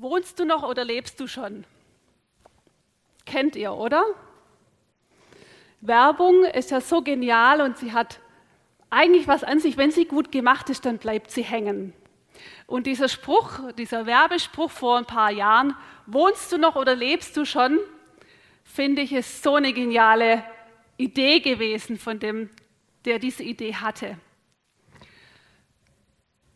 Wohnst du noch oder lebst du schon? Kennt ihr, oder? Werbung ist ja so genial und sie hat eigentlich was an sich. Wenn sie gut gemacht ist, dann bleibt sie hängen. Und dieser Spruch, dieser Werbespruch vor ein paar Jahren, wohnst du noch oder lebst du schon, finde ich, ist so eine geniale Idee gewesen von dem, der diese Idee hatte.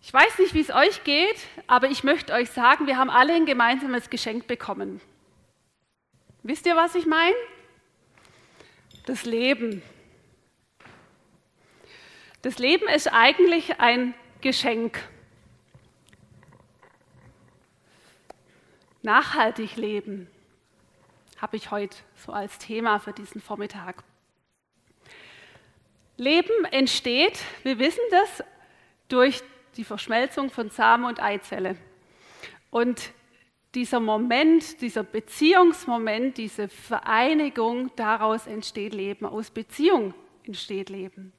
Ich weiß nicht, wie es euch geht, aber ich möchte euch sagen, wir haben alle ein gemeinsames Geschenk bekommen. Wisst ihr, was ich meine? Das Leben. Das Leben ist eigentlich ein Geschenk. Nachhaltig leben habe ich heute so als Thema für diesen Vormittag. Leben entsteht, wir wissen das, durch die Verschmelzung von Samen und Eizelle. Und dieser Moment, dieser Beziehungsmoment, diese Vereinigung, daraus entsteht Leben. Aus Beziehung entsteht Leben.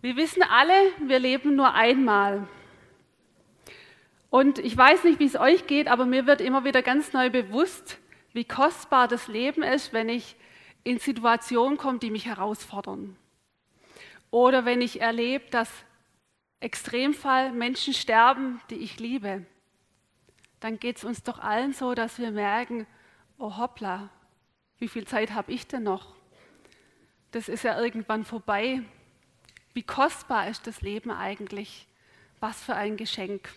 Wir wissen alle, wir leben nur einmal. Und ich weiß nicht, wie es euch geht, aber mir wird immer wieder ganz neu bewusst, wie kostbar das Leben ist, wenn ich in Situationen komme, die mich herausfordern. Oder wenn ich erlebe, dass Extremfall Menschen sterben, die ich liebe, dann geht es uns doch allen so, dass wir merken, oh hoppla, wie viel Zeit habe ich denn noch? Das ist ja irgendwann vorbei. Wie kostbar ist das Leben eigentlich? Was für ein Geschenk.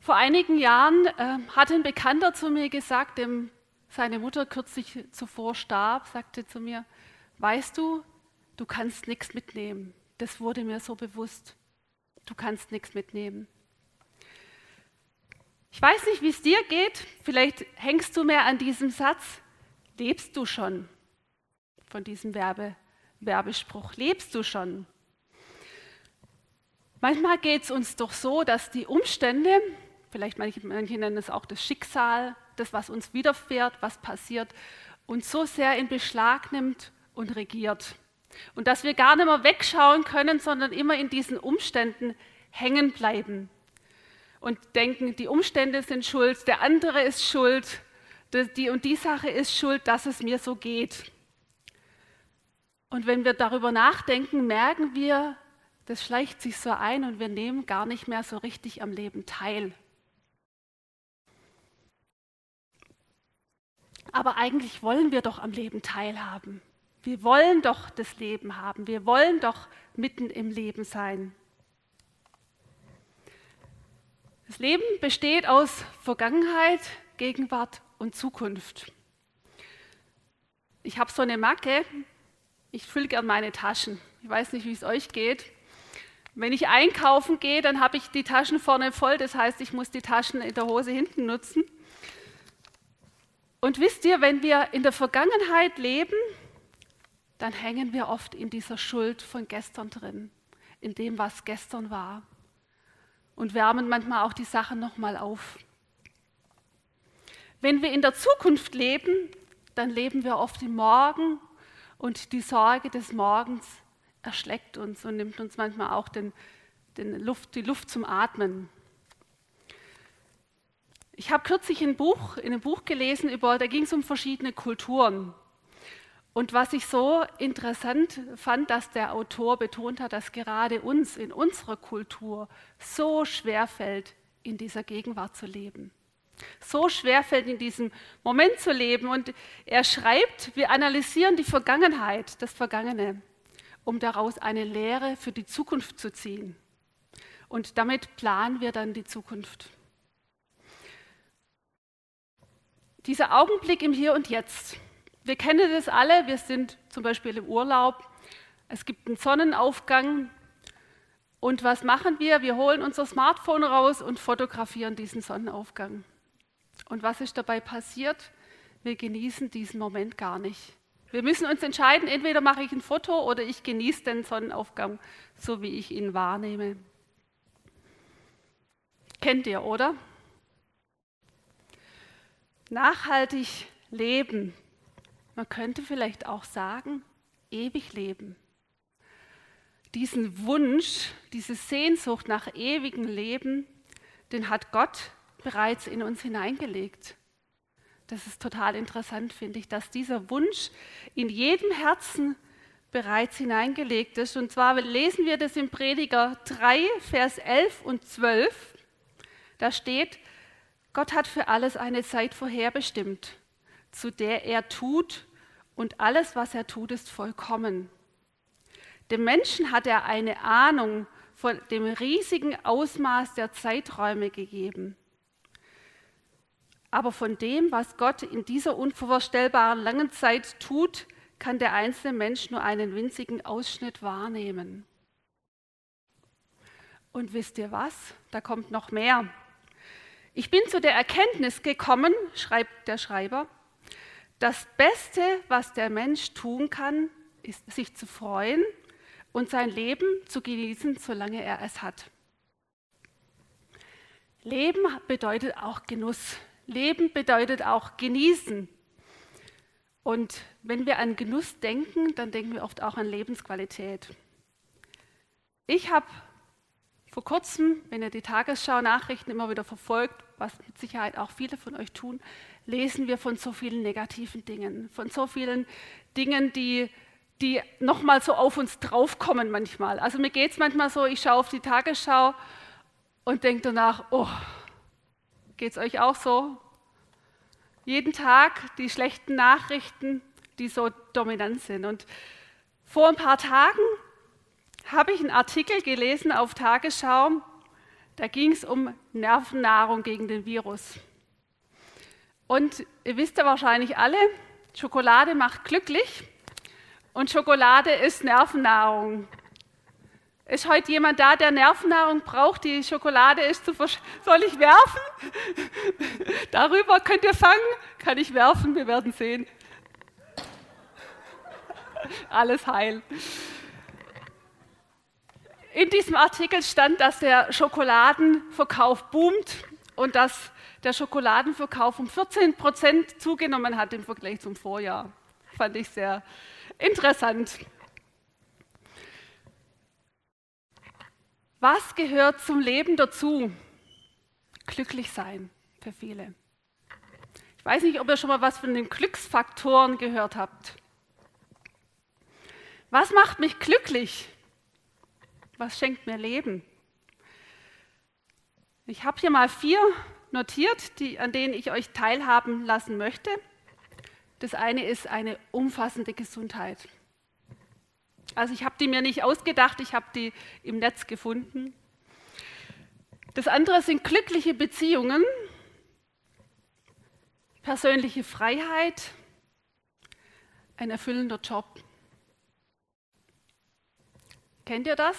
Vor einigen Jahren äh, hat ein Bekannter zu mir gesagt, dem seine Mutter kürzlich zuvor starb, sagte zu mir, weißt du, du kannst nichts mitnehmen. Das wurde mir so bewusst. Du kannst nichts mitnehmen. Ich weiß nicht, wie es dir geht. Vielleicht hängst du mehr an diesem Satz. Lebst du schon? Von diesem Werbe, Werbespruch. Lebst du schon? Manchmal geht es uns doch so, dass die Umstände, vielleicht manche, manche nennen es auch das Schicksal, das, was uns widerfährt, was passiert, uns so sehr in Beschlag nimmt und regiert. Und dass wir gar nicht mehr wegschauen können, sondern immer in diesen Umständen hängen bleiben und denken, die Umstände sind schuld, der andere ist schuld, die und die Sache ist schuld, dass es mir so geht. Und wenn wir darüber nachdenken, merken wir, das schleicht sich so ein und wir nehmen gar nicht mehr so richtig am Leben teil. Aber eigentlich wollen wir doch am Leben teilhaben. Wir wollen doch das Leben haben. Wir wollen doch mitten im Leben sein. Das Leben besteht aus Vergangenheit, Gegenwart und Zukunft. Ich habe so eine Macke. Ich fülle gern meine Taschen. Ich weiß nicht, wie es euch geht. Wenn ich einkaufen gehe, dann habe ich die Taschen vorne voll. Das heißt, ich muss die Taschen in der Hose hinten nutzen. Und wisst ihr, wenn wir in der Vergangenheit leben, dann hängen wir oft in dieser Schuld von gestern drin, in dem, was gestern war. Und wärmen manchmal auch die Sachen nochmal auf. Wenn wir in der Zukunft leben, dann leben wir oft im Morgen und die Sorge des Morgens erschlägt uns und nimmt uns manchmal auch den, den Luft, die Luft zum Atmen. Ich habe kürzlich ein Buch, in einem Buch gelesen, über, da ging es um verschiedene Kulturen. Und was ich so interessant fand, dass der Autor betont hat, dass gerade uns in unserer Kultur so schwer fällt, in dieser Gegenwart zu leben. So schwer fällt, in diesem Moment zu leben. Und er schreibt, wir analysieren die Vergangenheit, das Vergangene, um daraus eine Lehre für die Zukunft zu ziehen. Und damit planen wir dann die Zukunft. Dieser Augenblick im Hier und Jetzt wir kennen das alle, wir sind zum Beispiel im Urlaub, es gibt einen Sonnenaufgang und was machen wir? Wir holen unser Smartphone raus und fotografieren diesen Sonnenaufgang. Und was ist dabei passiert? Wir genießen diesen Moment gar nicht. Wir müssen uns entscheiden, entweder mache ich ein Foto oder ich genieße den Sonnenaufgang, so wie ich ihn wahrnehme. Kennt ihr, oder? Nachhaltig leben man könnte vielleicht auch sagen, ewig leben. diesen Wunsch, diese Sehnsucht nach ewigem Leben, den hat Gott bereits in uns hineingelegt. Das ist total interessant, finde ich, dass dieser Wunsch in jedem Herzen bereits hineingelegt ist. Und zwar lesen wir das im Prediger 3, Vers 11 und 12. Da steht, Gott hat für alles eine Zeit vorherbestimmt, zu der er tut, und alles, was er tut, ist vollkommen. Dem Menschen hat er eine Ahnung von dem riesigen Ausmaß der Zeiträume gegeben. Aber von dem, was Gott in dieser unvorstellbaren langen Zeit tut, kann der einzelne Mensch nur einen winzigen Ausschnitt wahrnehmen. Und wisst ihr was? Da kommt noch mehr. Ich bin zu der Erkenntnis gekommen, schreibt der Schreiber, das Beste, was der Mensch tun kann, ist sich zu freuen und sein Leben zu genießen, solange er es hat. Leben bedeutet auch Genuss. Leben bedeutet auch genießen. Und wenn wir an Genuss denken, dann denken wir oft auch an Lebensqualität. Ich habe vor kurzem, wenn ihr die Tagesschau-Nachrichten immer wieder verfolgt, was mit Sicherheit auch viele von euch tun, lesen wir von so vielen negativen Dingen, von so vielen Dingen, die die nochmal so auf uns draufkommen manchmal. Also mir geht es manchmal so, ich schaue auf die Tagesschau und denke danach, oh, geht es euch auch so? Jeden Tag die schlechten Nachrichten, die so dominant sind. Und vor ein paar Tagen habe ich einen Artikel gelesen auf Tagesschau, da ging es um Nervennahrung gegen den Virus. Und ihr wisst ja wahrscheinlich alle, Schokolade macht glücklich. Und Schokolade ist Nervennahrung. Ist heute jemand da, der Nervennahrung braucht? Die Schokolade ist zu versch Soll ich werfen? Darüber könnt ihr fangen? Kann ich werfen? Wir werden sehen. Alles heil. In diesem Artikel stand, dass der Schokoladenverkauf boomt und dass der Schokoladenverkauf um 14 Prozent zugenommen hat im Vergleich zum Vorjahr. Fand ich sehr Interessant. Was gehört zum Leben dazu? Glücklich sein für viele. Ich weiß nicht, ob ihr schon mal was von den Glücksfaktoren gehört habt. Was macht mich glücklich? Was schenkt mir Leben? Ich habe hier mal vier notiert, die, an denen ich euch teilhaben lassen möchte. Das eine ist eine umfassende Gesundheit. Also ich habe die mir nicht ausgedacht, ich habe die im Netz gefunden. Das andere sind glückliche Beziehungen, persönliche Freiheit, ein erfüllender Job. Kennt ihr das?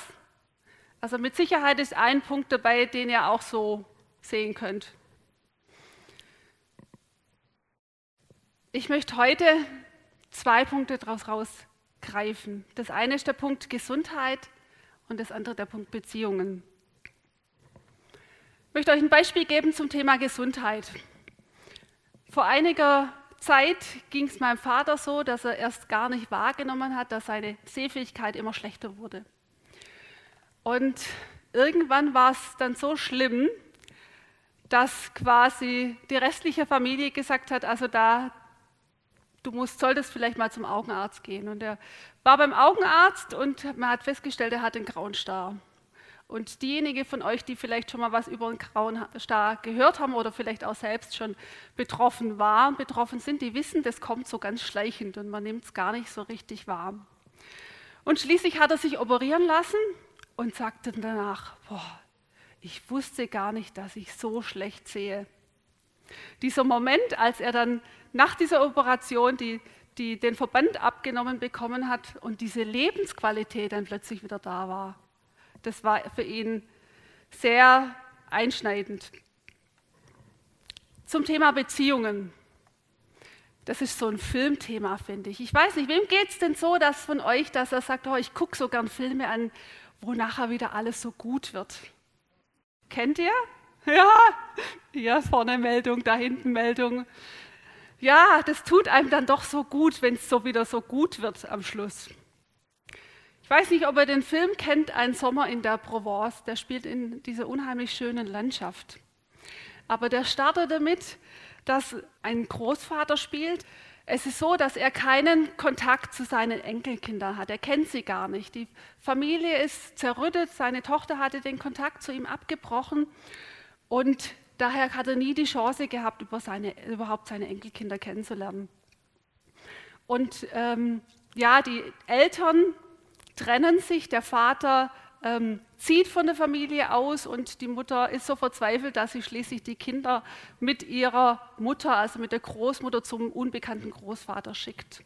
Also mit Sicherheit ist ein Punkt dabei, den ihr auch so sehen könnt. Ich möchte heute zwei Punkte daraus rausgreifen. Das eine ist der Punkt Gesundheit und das andere der Punkt Beziehungen. Ich möchte euch ein Beispiel geben zum Thema Gesundheit. Vor einiger Zeit ging es meinem Vater so, dass er erst gar nicht wahrgenommen hat, dass seine Sehfähigkeit immer schlechter wurde. Und irgendwann war es dann so schlimm, dass quasi die restliche Familie gesagt hat, also da, du musst, solltest vielleicht mal zum Augenarzt gehen. Und er war beim Augenarzt und man hat festgestellt, er hat einen grauen Star. Und diejenigen von euch, die vielleicht schon mal was über einen grauen Star gehört haben oder vielleicht auch selbst schon betroffen waren, betroffen sind, die wissen, das kommt so ganz schleichend und man nimmt es gar nicht so richtig wahr. Und schließlich hat er sich operieren lassen und sagte danach, boah, ich wusste gar nicht, dass ich so schlecht sehe. Dieser Moment, als er dann nach dieser Operation die, die, den Verband abgenommen bekommen hat und diese Lebensqualität dann plötzlich wieder da war, das war für ihn sehr einschneidend. Zum Thema Beziehungen. Das ist so ein Filmthema, finde ich. Ich weiß nicht, wem geht es denn so, dass von euch, dass er sagt, oh, ich gucke so gern Filme an, wo nachher wieder alles so gut wird. Kennt ihr? Ja, hier vorne Meldung, da hinten Meldung. Ja, das tut einem dann doch so gut, wenn es so wieder so gut wird am Schluss. Ich weiß nicht, ob ihr den Film kennt, Ein Sommer in der Provence. Der spielt in dieser unheimlich schönen Landschaft. Aber der startet damit, dass ein Großvater spielt. Es ist so, dass er keinen Kontakt zu seinen Enkelkindern hat. Er kennt sie gar nicht. Die Familie ist zerrüttet. Seine Tochter hatte den Kontakt zu ihm abgebrochen. Und daher hat er nie die Chance gehabt, über seine, überhaupt seine Enkelkinder kennenzulernen. Und ähm, ja, die Eltern trennen sich. Der Vater ähm, zieht von der Familie aus und die Mutter ist so verzweifelt, dass sie schließlich die Kinder mit ihrer Mutter, also mit der Großmutter, zum unbekannten Großvater schickt.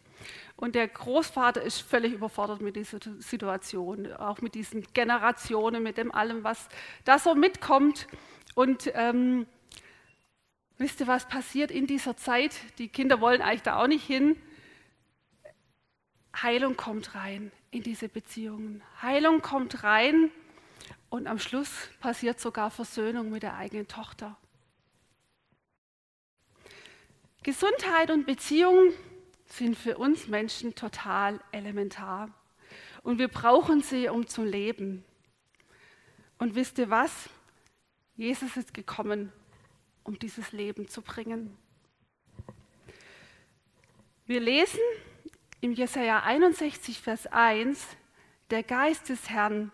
Und der Großvater ist völlig überfordert mit dieser Situation, auch mit diesen Generationen, mit dem allem, was da so mitkommt. Und ähm, wisst ihr, was passiert in dieser Zeit? Die Kinder wollen eigentlich da auch nicht hin. Heilung kommt rein in diese Beziehungen. Heilung kommt rein und am Schluss passiert sogar Versöhnung mit der eigenen Tochter. Gesundheit und Beziehung sind für uns Menschen total elementar. Und wir brauchen sie, um zu leben. Und wisst ihr was? Jesus ist gekommen, um dieses Leben zu bringen. Wir lesen im Jesaja 61, Vers 1, der Geist des Herrn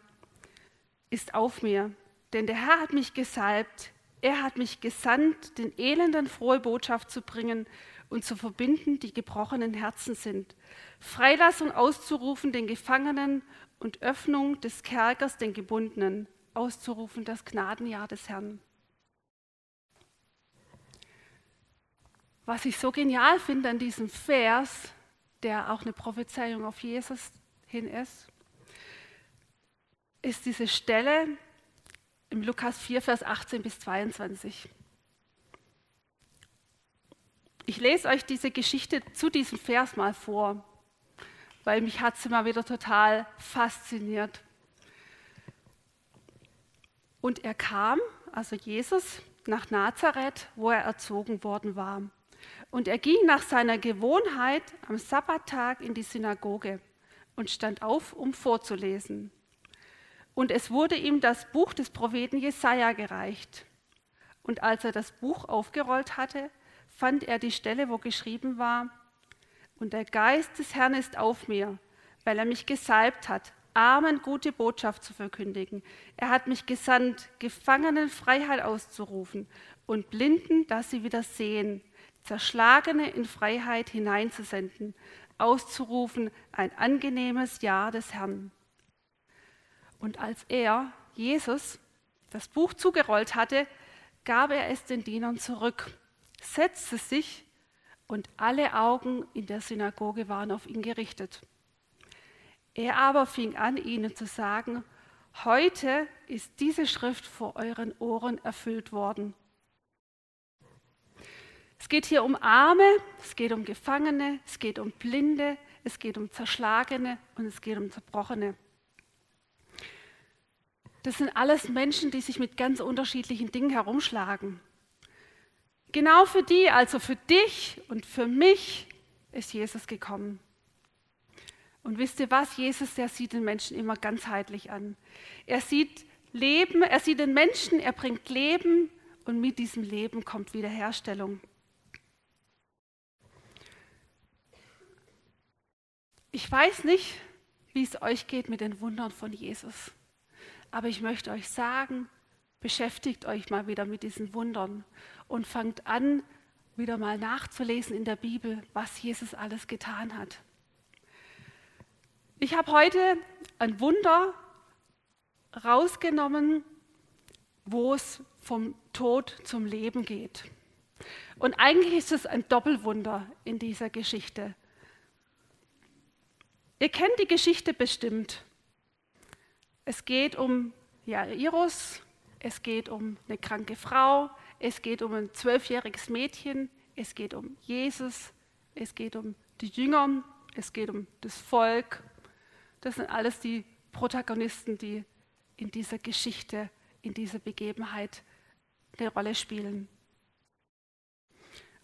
ist auf mir, denn der Herr hat mich gesalbt, er hat mich gesandt, den Elenden frohe Botschaft zu bringen und zu verbinden, die gebrochenen Herzen sind, Freilassung auszurufen den Gefangenen und Öffnung des Kerkers den Gebundenen, auszurufen das Gnadenjahr des Herrn. Was ich so genial finde an diesem Vers, der auch eine Prophezeiung auf Jesus hin ist, ist diese Stelle im Lukas 4, Vers 18 bis 22. Ich lese euch diese Geschichte zu diesem Vers mal vor, weil mich hat sie mal wieder total fasziniert. Und er kam, also Jesus, nach Nazareth, wo er erzogen worden war. Und er ging nach seiner Gewohnheit am Sabbattag in die Synagoge und stand auf, um vorzulesen. Und es wurde ihm das Buch des Propheten Jesaja gereicht. Und als er das Buch aufgerollt hatte, fand er die Stelle, wo geschrieben war: Und der Geist des Herrn ist auf mir, weil er mich gesalbt hat, Armen gute Botschaft zu verkündigen. Er hat mich gesandt, Gefangenen Freiheit auszurufen und Blinden, dass sie wieder sehen Zerschlagene in Freiheit hineinzusenden, auszurufen, ein angenehmes Jahr des Herrn. Und als er, Jesus, das Buch zugerollt hatte, gab er es den Dienern zurück, setzte sich und alle Augen in der Synagoge waren auf ihn gerichtet. Er aber fing an, ihnen zu sagen, heute ist diese Schrift vor euren Ohren erfüllt worden. Es geht hier um Arme, es geht um Gefangene, es geht um Blinde, es geht um Zerschlagene und es geht um Zerbrochene. Das sind alles Menschen, die sich mit ganz unterschiedlichen Dingen herumschlagen. Genau für die, also für dich und für mich, ist Jesus gekommen. Und wisst ihr was? Jesus, der sieht den Menschen immer ganzheitlich an. Er sieht Leben, er sieht den Menschen, er bringt Leben und mit diesem Leben kommt Wiederherstellung. Ich weiß nicht, wie es euch geht mit den Wundern von Jesus, aber ich möchte euch sagen, beschäftigt euch mal wieder mit diesen Wundern und fangt an, wieder mal nachzulesen in der Bibel, was Jesus alles getan hat. Ich habe heute ein Wunder rausgenommen, wo es vom Tod zum Leben geht. Und eigentlich ist es ein Doppelwunder in dieser Geschichte. Ihr kennt die Geschichte bestimmt. Es geht um Jairus, es geht um eine kranke Frau, es geht um ein zwölfjähriges Mädchen, es geht um Jesus, es geht um die Jünger, es geht um das Volk. Das sind alles die Protagonisten, die in dieser Geschichte, in dieser Begebenheit eine Rolle spielen.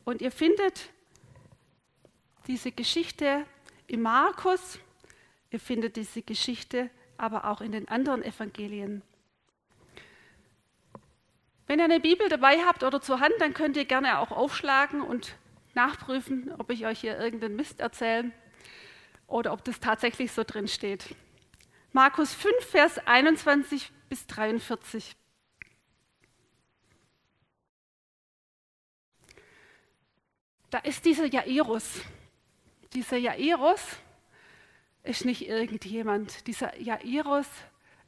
Und ihr findet diese Geschichte im Markus Ihr findet diese Geschichte aber auch in den anderen Evangelien. Wenn ihr eine Bibel dabei habt oder zur Hand, dann könnt ihr gerne auch aufschlagen und nachprüfen, ob ich euch hier irgendeinen Mist erzähle oder ob das tatsächlich so drin steht. Markus 5, Vers 21 bis 43. Da ist dieser Jairus. Dieser Jairus ist nicht irgendjemand. Dieser Jairus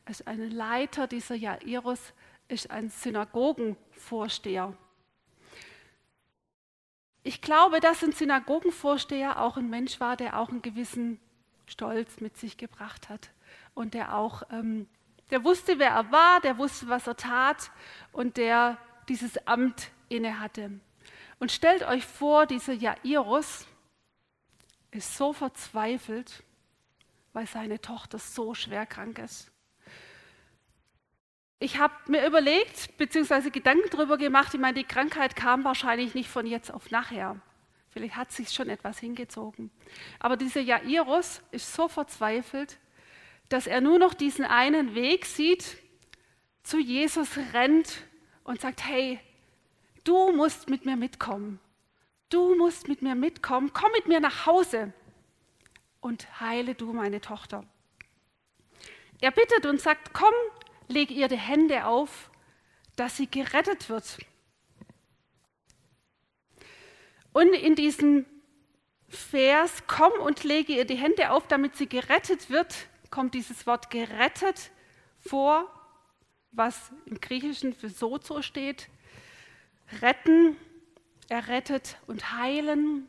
ist ein Leiter, dieser Jairus ist ein Synagogenvorsteher. Ich glaube, dass ein Synagogenvorsteher auch ein Mensch war, der auch einen gewissen Stolz mit sich gebracht hat und der auch, ähm, der wusste, wer er war, der wusste, was er tat und der dieses Amt inne hatte. Und stellt euch vor, dieser Jairus ist so verzweifelt, weil seine Tochter so schwer krank ist. Ich habe mir überlegt, beziehungsweise Gedanken darüber gemacht, ich meine, die Krankheit kam wahrscheinlich nicht von jetzt auf nachher. Vielleicht hat sich schon etwas hingezogen. Aber dieser Jairus ist so verzweifelt, dass er nur noch diesen einen Weg sieht, zu Jesus rennt und sagt, hey, du musst mit mir mitkommen. Du musst mit mir mitkommen. Komm mit mir nach Hause und heile du meine Tochter. Er bittet und sagt, komm, leg ihr die Hände auf, dass sie gerettet wird. Und in diesem Vers, komm und lege ihr die Hände auf, damit sie gerettet wird, kommt dieses Wort gerettet vor, was im Griechischen für Sozo steht. Retten, errettet und heilen.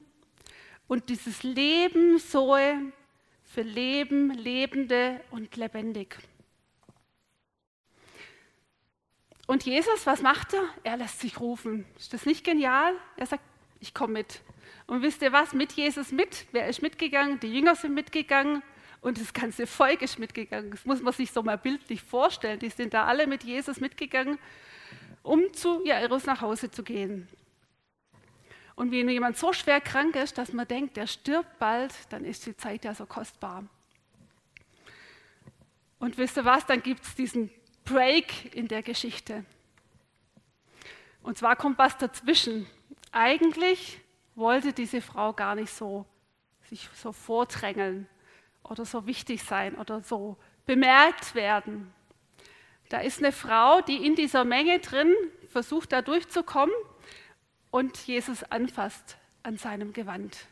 Und dieses Leben, Zoe, für Leben, Lebende und lebendig. Und Jesus, was macht er? Er lässt sich rufen. Ist das nicht genial? Er sagt, ich komme mit. Und wisst ihr was? Mit Jesus mit. Wer ist mitgegangen? Die Jünger sind mitgegangen und das ganze Volk ist mitgegangen. Das muss man sich so mal bildlich vorstellen. Die sind da alle mit Jesus mitgegangen, um zu Jairus nach Hause zu gehen. Und wenn jemand so schwer krank ist, dass man denkt, der stirbt bald, dann ist die Zeit ja so kostbar. Und wisst ihr was? Dann gibt es diesen Break in der Geschichte. Und zwar kommt was dazwischen. Eigentlich wollte diese Frau gar nicht so sich so vordrängeln oder so wichtig sein oder so bemerkt werden. Da ist eine Frau, die in dieser Menge drin versucht, da durchzukommen und Jesus anfasst an seinem Gewand.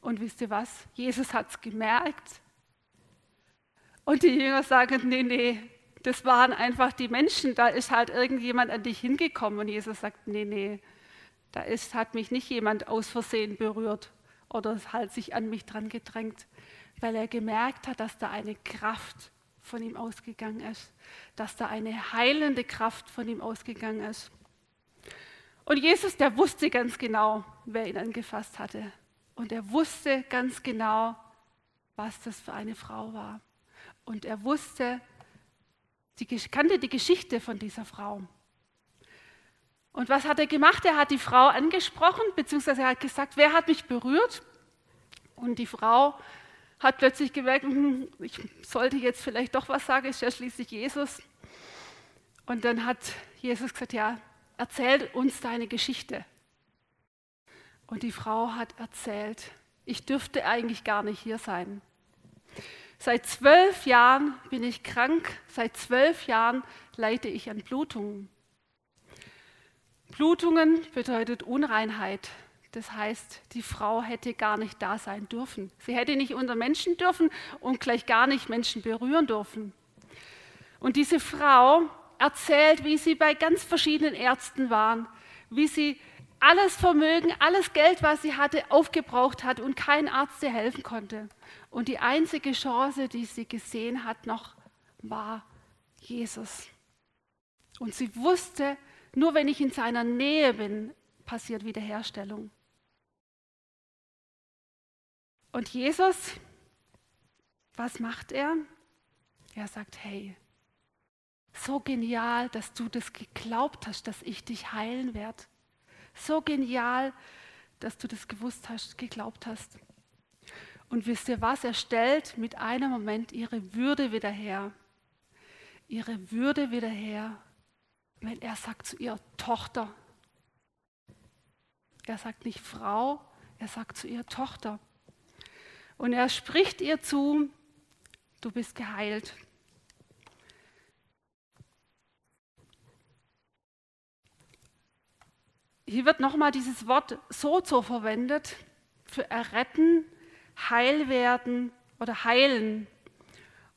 Und wisst ihr was? Jesus hat es gemerkt. Und die Jünger sagen, nee, nee, das waren einfach die Menschen, da ist halt irgendjemand an dich hingekommen und Jesus sagt, nee, nee, da ist, hat mich nicht jemand aus Versehen berührt oder halt sich an mich dran gedrängt, weil er gemerkt hat, dass da eine Kraft von ihm ausgegangen ist, dass da eine heilende Kraft von ihm ausgegangen ist. Und Jesus, der wusste ganz genau, wer ihn angefasst hatte. Und er wusste ganz genau, was das für eine Frau war. Und er wusste, die, kannte die Geschichte von dieser Frau. Und was hat er gemacht? Er hat die Frau angesprochen, beziehungsweise er hat gesagt, wer hat mich berührt? Und die Frau hat plötzlich gemerkt, hm, ich sollte jetzt vielleicht doch was sagen, ist ja schließlich Jesus. Und dann hat Jesus gesagt, ja, erzähl uns deine Geschichte. Und die Frau hat erzählt, ich dürfte eigentlich gar nicht hier sein. Seit zwölf Jahren bin ich krank, seit zwölf Jahren leide ich an Blutungen. Blutungen bedeutet Unreinheit. Das heißt, die Frau hätte gar nicht da sein dürfen. Sie hätte nicht unter Menschen dürfen und gleich gar nicht Menschen berühren dürfen. Und diese Frau erzählt, wie sie bei ganz verschiedenen Ärzten waren, wie sie alles Vermögen, alles Geld, was sie hatte, aufgebraucht hat und kein Arzt ihr helfen konnte. Und die einzige Chance, die sie gesehen hat noch, war Jesus. Und sie wusste, nur wenn ich in seiner Nähe bin, passiert Wiederherstellung. Und Jesus, was macht er? Er sagt, hey, so genial, dass du das geglaubt hast, dass ich dich heilen werde. So genial, dass du das gewusst hast, geglaubt hast. Und wisst ihr was? Er stellt mit einem Moment ihre Würde wieder her. Ihre Würde wieder her, wenn er sagt zu ihr Tochter. Er sagt nicht Frau, er sagt zu ihr Tochter. Und er spricht ihr zu, du bist geheilt. Hier wird nochmal dieses Wort sozo verwendet für erretten, heil werden oder heilen.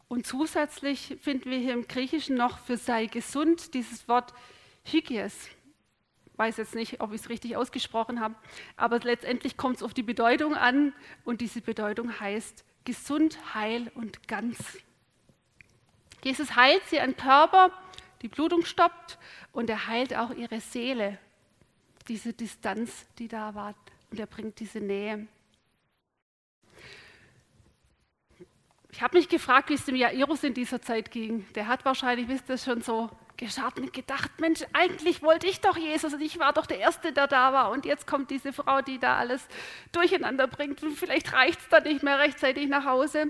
Und zusätzlich finden wir hier im Griechischen noch für sei gesund dieses Wort Hygies. Weiß jetzt nicht, ob ich es richtig ausgesprochen habe, aber letztendlich kommt es auf die Bedeutung an und diese Bedeutung heißt gesund, heil und ganz. Jesus heilt sie an Körper, die Blutung stoppt und er heilt auch ihre Seele, diese Distanz, die da war und er bringt diese Nähe. Ich habe mich gefragt, wie es dem Jairus in dieser Zeit ging. Der hat wahrscheinlich, wisst ihr, schon so geschart und gedacht, Mensch, eigentlich wollte ich doch Jesus und ich war doch der Erste, der da war. Und jetzt kommt diese Frau, die da alles durcheinander bringt. Und vielleicht reicht es dann nicht mehr rechtzeitig nach Hause.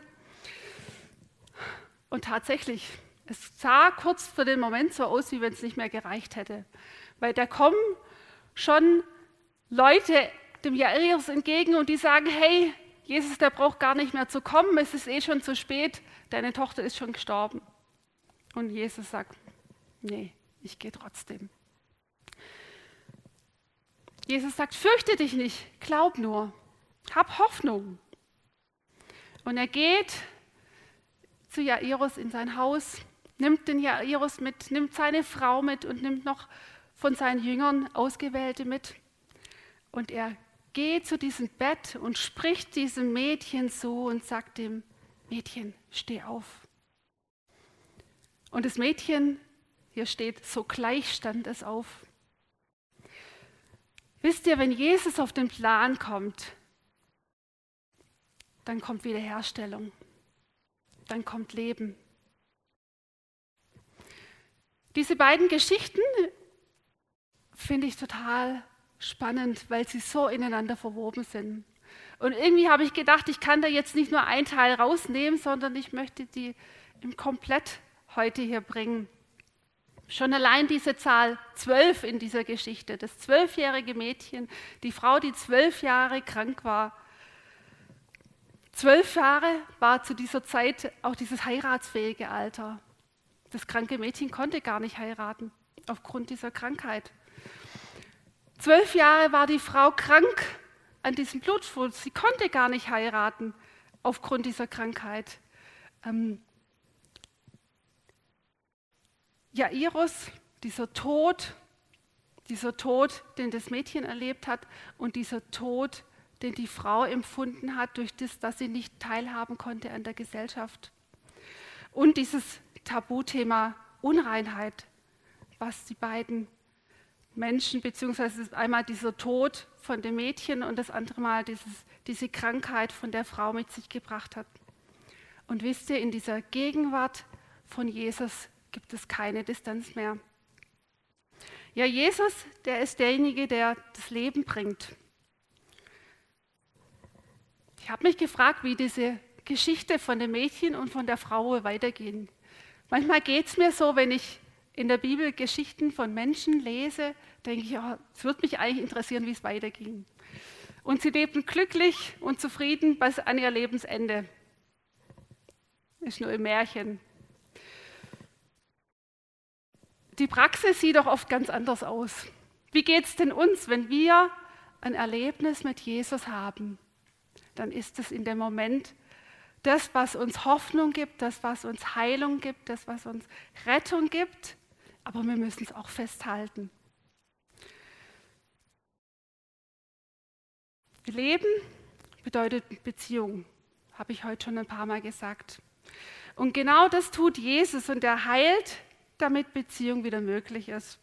Und tatsächlich, es sah kurz für den Moment so aus, wie wenn es nicht mehr gereicht hätte. Weil da kommen schon Leute dem Jairus entgegen und die sagen, hey, Jesus, der braucht gar nicht mehr zu kommen, es ist eh schon zu spät, deine Tochter ist schon gestorben. Und Jesus sagt, nee, ich gehe trotzdem. Jesus sagt, fürchte dich nicht, glaub nur, hab Hoffnung. Und er geht zu Jairus in sein Haus, nimmt den Jairus mit, nimmt seine Frau mit und nimmt noch von seinen Jüngern Ausgewählte mit. Und er geht zu diesem Bett und spricht diesem Mädchen so und sagt dem Mädchen, steh auf. Und das Mädchen, hier steht, sogleich stand es auf. Wisst ihr, wenn Jesus auf den Plan kommt, dann kommt Wiederherstellung, dann kommt Leben. Diese beiden Geschichten finde ich total spannend, weil sie so ineinander verwoben sind. Und irgendwie habe ich gedacht, ich kann da jetzt nicht nur ein Teil rausnehmen, sondern ich möchte die im Komplett heute hier bringen. Schon allein diese Zahl zwölf in dieser Geschichte, das zwölfjährige Mädchen, die Frau, die zwölf Jahre krank war. Zwölf Jahre war zu dieser Zeit auch dieses heiratsfähige Alter. Das kranke Mädchen konnte gar nicht heiraten aufgrund dieser Krankheit. Zwölf Jahre war die Frau krank an diesem Blutschwund. Sie konnte gar nicht heiraten aufgrund dieser Krankheit. Ähm, Jairus, dieser Tod, dieser Tod, den das Mädchen erlebt hat und dieser Tod, den die Frau empfunden hat, durch das, dass sie nicht teilhaben konnte an der Gesellschaft. Und dieses Tabuthema Unreinheit, was die beiden Menschen, beziehungsweise einmal dieser Tod von dem Mädchen und das andere Mal dieses, diese Krankheit von der Frau mit sich gebracht hat. Und wisst ihr, in dieser Gegenwart von Jesus gibt es keine Distanz mehr. Ja, Jesus, der ist derjenige, der das Leben bringt. Ich habe mich gefragt, wie diese Geschichte von dem Mädchen und von der Frau weitergehen. Manchmal geht es mir so, wenn ich in der Bibel Geschichten von Menschen lese, denke ich, ja, es würde mich eigentlich interessieren, wie es weiterging. Und sie lebten glücklich und zufrieden bis an ihr Lebensende. Ist nur ein Märchen. Die Praxis sieht doch oft ganz anders aus. Wie geht es denn uns, wenn wir ein Erlebnis mit Jesus haben? Dann ist es in dem Moment das, was uns Hoffnung gibt, das, was uns Heilung gibt, das, was uns Rettung gibt aber wir müssen es auch festhalten. Leben bedeutet Beziehung, habe ich heute schon ein paar Mal gesagt. Und genau das tut Jesus und er heilt, damit Beziehung wieder möglich ist.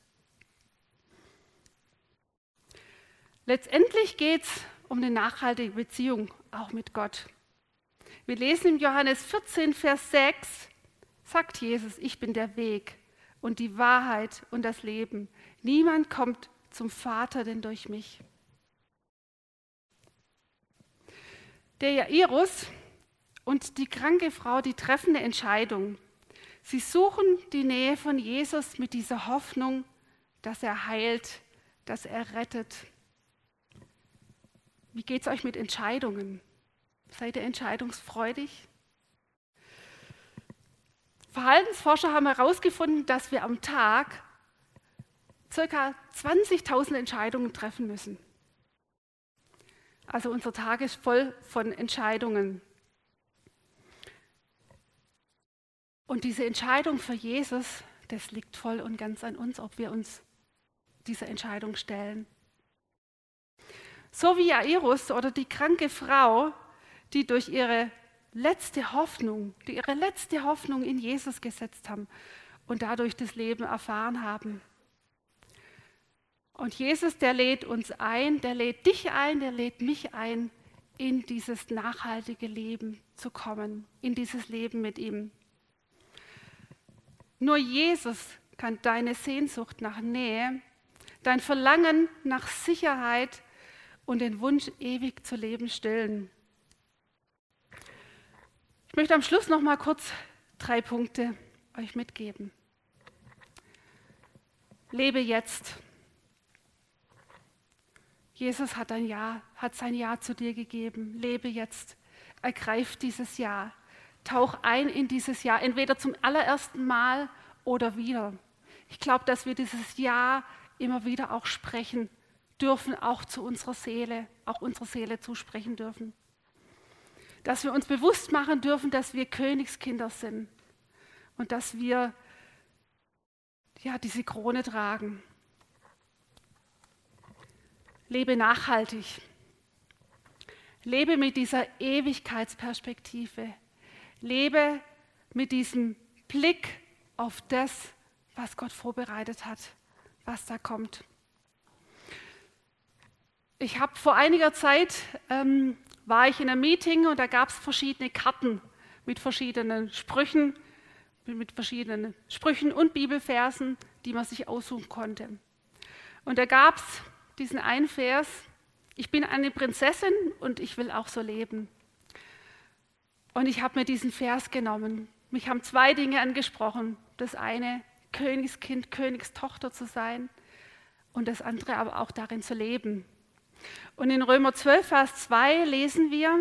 Letztendlich geht es um eine nachhaltige Beziehung, auch mit Gott. Wir lesen im Johannes 14, Vers 6, sagt Jesus, ich bin der Weg, und die Wahrheit und das Leben. Niemand kommt zum Vater denn durch mich. Der Jairus und die kranke Frau, die treffen eine Entscheidung. Sie suchen die Nähe von Jesus mit dieser Hoffnung, dass er heilt, dass er rettet. Wie geht es euch mit Entscheidungen? Seid ihr entscheidungsfreudig? Verhaltensforscher haben herausgefunden, dass wir am Tag ca. 20.000 Entscheidungen treffen müssen. Also unser Tag ist voll von Entscheidungen. Und diese Entscheidung für Jesus, das liegt voll und ganz an uns, ob wir uns dieser Entscheidung stellen. So wie Jairus oder die kranke Frau, die durch ihre letzte Hoffnung, die ihre letzte Hoffnung in Jesus gesetzt haben und dadurch das Leben erfahren haben. Und Jesus, der lädt uns ein, der lädt dich ein, der lädt mich ein, in dieses nachhaltige Leben zu kommen, in dieses Leben mit ihm. Nur Jesus kann deine Sehnsucht nach Nähe, dein Verlangen nach Sicherheit und den Wunsch, ewig zu leben, stillen. Ich möchte am Schluss noch mal kurz drei Punkte euch mitgeben. Lebe jetzt. Jesus hat ein Ja, hat sein Ja zu dir gegeben. Lebe jetzt. Ergreif dieses Ja. Tauch ein in dieses Ja, entweder zum allerersten Mal oder wieder. Ich glaube, dass wir dieses Ja immer wieder auch sprechen dürfen, auch zu unserer Seele, auch unserer Seele zusprechen dürfen dass wir uns bewusst machen dürfen, dass wir Königskinder sind und dass wir ja, diese Krone tragen. Lebe nachhaltig. Lebe mit dieser Ewigkeitsperspektive. Lebe mit diesem Blick auf das, was Gott vorbereitet hat, was da kommt. Ich habe vor einiger Zeit ähm, war ich in einem Meeting und da gab es verschiedene Karten mit verschiedenen Sprüchen, mit verschiedenen Sprüchen und Bibelversen, die man sich aussuchen konnte. Und da gab es diesen einen Vers, ich bin eine Prinzessin und ich will auch so leben. Und ich habe mir diesen Vers genommen. Mich haben zwei Dinge angesprochen. Das eine, Königskind, Königstochter zu sein und das andere aber auch darin zu leben. Und in Römer 12, Vers 2 lesen wir,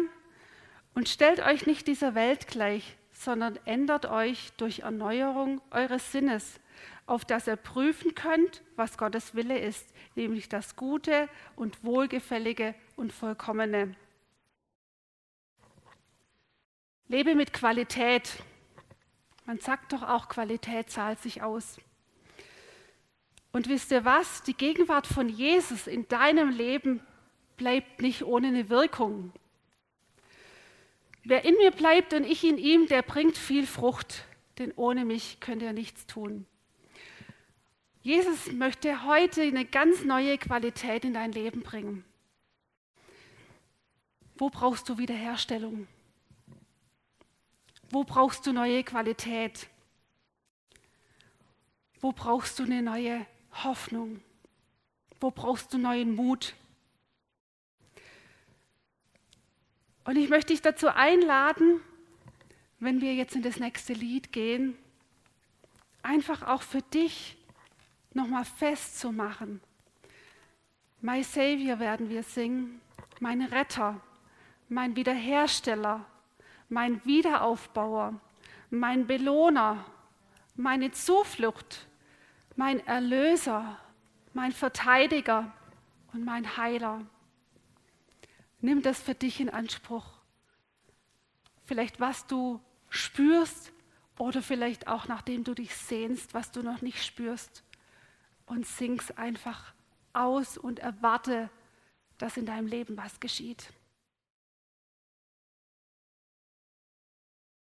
und stellt euch nicht dieser Welt gleich, sondern ändert euch durch Erneuerung eures Sinnes, auf dass ihr prüfen könnt, was Gottes Wille ist, nämlich das Gute und Wohlgefällige und Vollkommene. Lebe mit Qualität. Man sagt doch auch, Qualität zahlt sich aus. Und wisst ihr was? Die Gegenwart von Jesus in deinem Leben bleibt nicht ohne eine Wirkung. Wer in mir bleibt und ich in ihm, der bringt viel Frucht, denn ohne mich könnt ihr nichts tun. Jesus möchte heute eine ganz neue Qualität in dein Leben bringen. Wo brauchst du Wiederherstellung? Wo brauchst du neue Qualität? Wo brauchst du eine neue Hoffnung? Wo brauchst du neuen Mut? Und ich möchte dich dazu einladen, wenn wir jetzt in das nächste Lied gehen, einfach auch für dich nochmal festzumachen. My Savior werden wir singen, mein Retter, mein Wiederhersteller, mein Wiederaufbauer, mein Belohner, meine Zuflucht, mein Erlöser, mein Verteidiger und mein Heiler. Nimm das für dich in Anspruch. Vielleicht was du spürst oder vielleicht auch nachdem du dich sehnst, was du noch nicht spürst. Und sing's einfach aus und erwarte, dass in deinem Leben was geschieht.